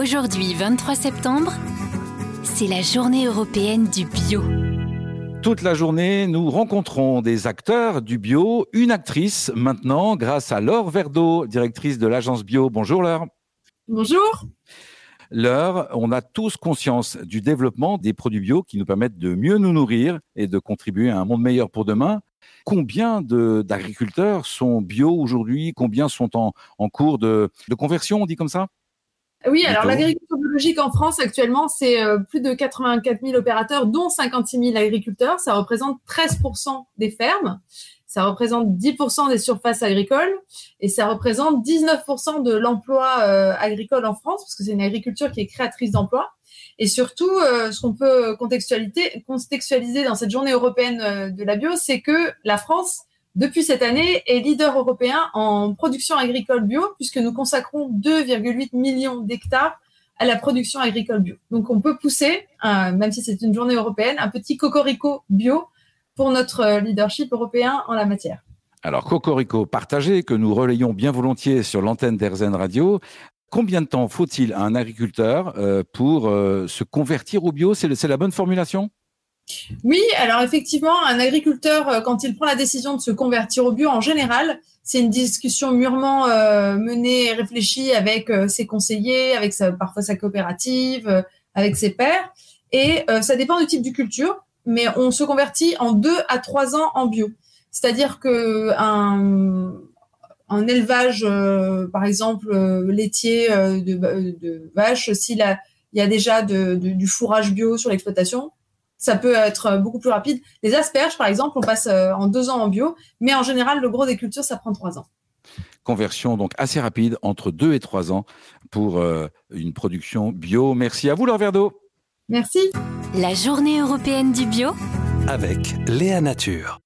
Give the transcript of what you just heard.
Aujourd'hui, 23 septembre, c'est la journée européenne du bio. Toute la journée, nous rencontrons des acteurs du bio, une actrice maintenant, grâce à Laure Verdeau, directrice de l'agence bio. Bonjour Laure. Bonjour. Laure, on a tous conscience du développement des produits bio qui nous permettent de mieux nous nourrir et de contribuer à un monde meilleur pour demain. Combien d'agriculteurs sont bio aujourd'hui? Combien sont en, cours de, conversion, on dit comme ça? Oui, alors l'agriculture biologique en France actuellement, c'est euh, plus de 84 000 opérateurs, dont 56 000 agriculteurs. Ça représente 13 des fermes, ça représente 10% des surfaces agricoles et ça représente 19% de l'emploi euh, agricole en France, parce que c'est une agriculture qui est créatrice d'emplois. Et surtout, euh, ce qu'on peut contextualiser, contextualiser dans cette journée européenne euh, de la bio, c'est que la France, depuis cette année, est leader européen en production agricole bio, puisque nous consacrons 2,8 millions d'hectares à la production agricole bio. Donc, on peut pousser, même si c'est une journée européenne, un petit cocorico bio pour notre leadership européen en la matière. Alors, Cocorico partagé, que nous relayons bien volontiers sur l'antenne d'Erzen Radio, Combien de temps faut-il à un agriculteur euh, pour euh, se convertir au bio? C'est la bonne formulation? Oui, alors effectivement, un agriculteur, euh, quand il prend la décision de se convertir au bio, en général, c'est une discussion mûrement menée et réfléchie avec ses conseillers, avec parfois sa coopérative, avec ses pairs. Et ça dépend du type de culture, mais on se convertit en deux à trois ans en bio. C'est-à-dire que un, un élevage, euh, par exemple, euh, laitier euh, de, de vaches, s'il il y a déjà du fourrage bio sur l'exploitation, ça peut être beaucoup plus rapide. Les asperges, par exemple, on passe en deux ans en bio, mais en général, le gros des cultures, ça prend trois ans. Conversion donc assez rapide, entre deux et trois ans, pour une production bio. Merci à vous, Laure Verdeau. Merci. La journée européenne du bio avec Léa Nature.